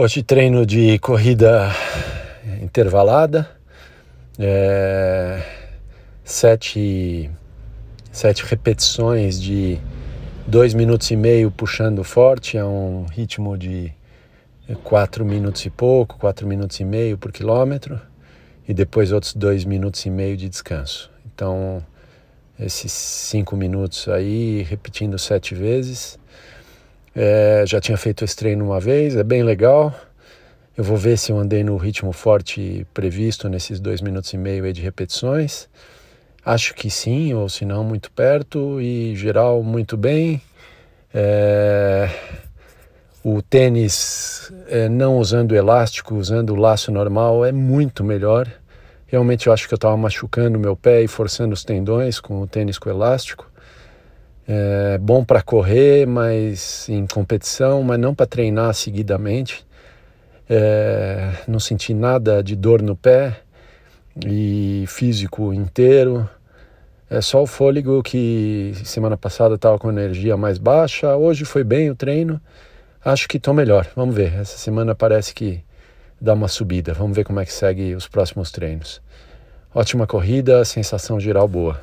Hoje treino de corrida intervalada, é, sete, sete repetições de dois minutos e meio puxando forte, é um ritmo de quatro minutos e pouco, quatro minutos e meio por quilômetro, e depois outros dois minutos e meio de descanso. Então, esses cinco minutos aí, repetindo sete vezes. É, já tinha feito esse treino uma vez, é bem legal. Eu vou ver se eu andei no ritmo forte previsto nesses dois minutos e meio de repetições. Acho que sim, ou se não, muito perto e geral muito bem. É... O tênis, é, não usando elástico, usando o laço normal, é muito melhor. Realmente eu acho que eu estava machucando meu pé e forçando os tendões com o tênis com elástico. É bom para correr, mas em competição, mas não para treinar seguidamente. É, não senti nada de dor no pé e físico inteiro. É só o fôlego que semana passada estava com energia mais baixa. Hoje foi bem o treino. Acho que estou melhor. Vamos ver. Essa semana parece que dá uma subida. Vamos ver como é que segue os próximos treinos. Ótima corrida, sensação geral boa.